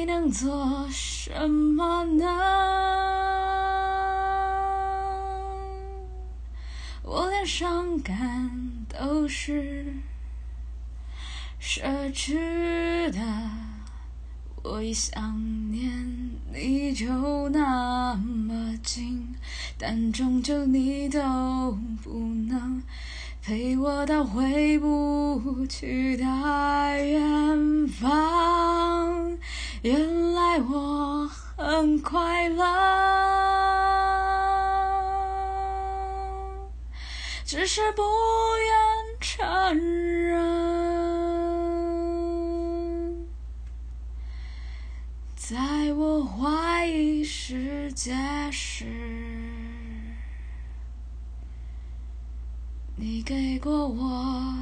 还能做什么呢？我连伤感都是奢侈的，我一想念你就那么近，但终究你都不能。陪我到回不去的远，原来我很快乐，只是不愿承认。在我怀疑世界时。你给过我。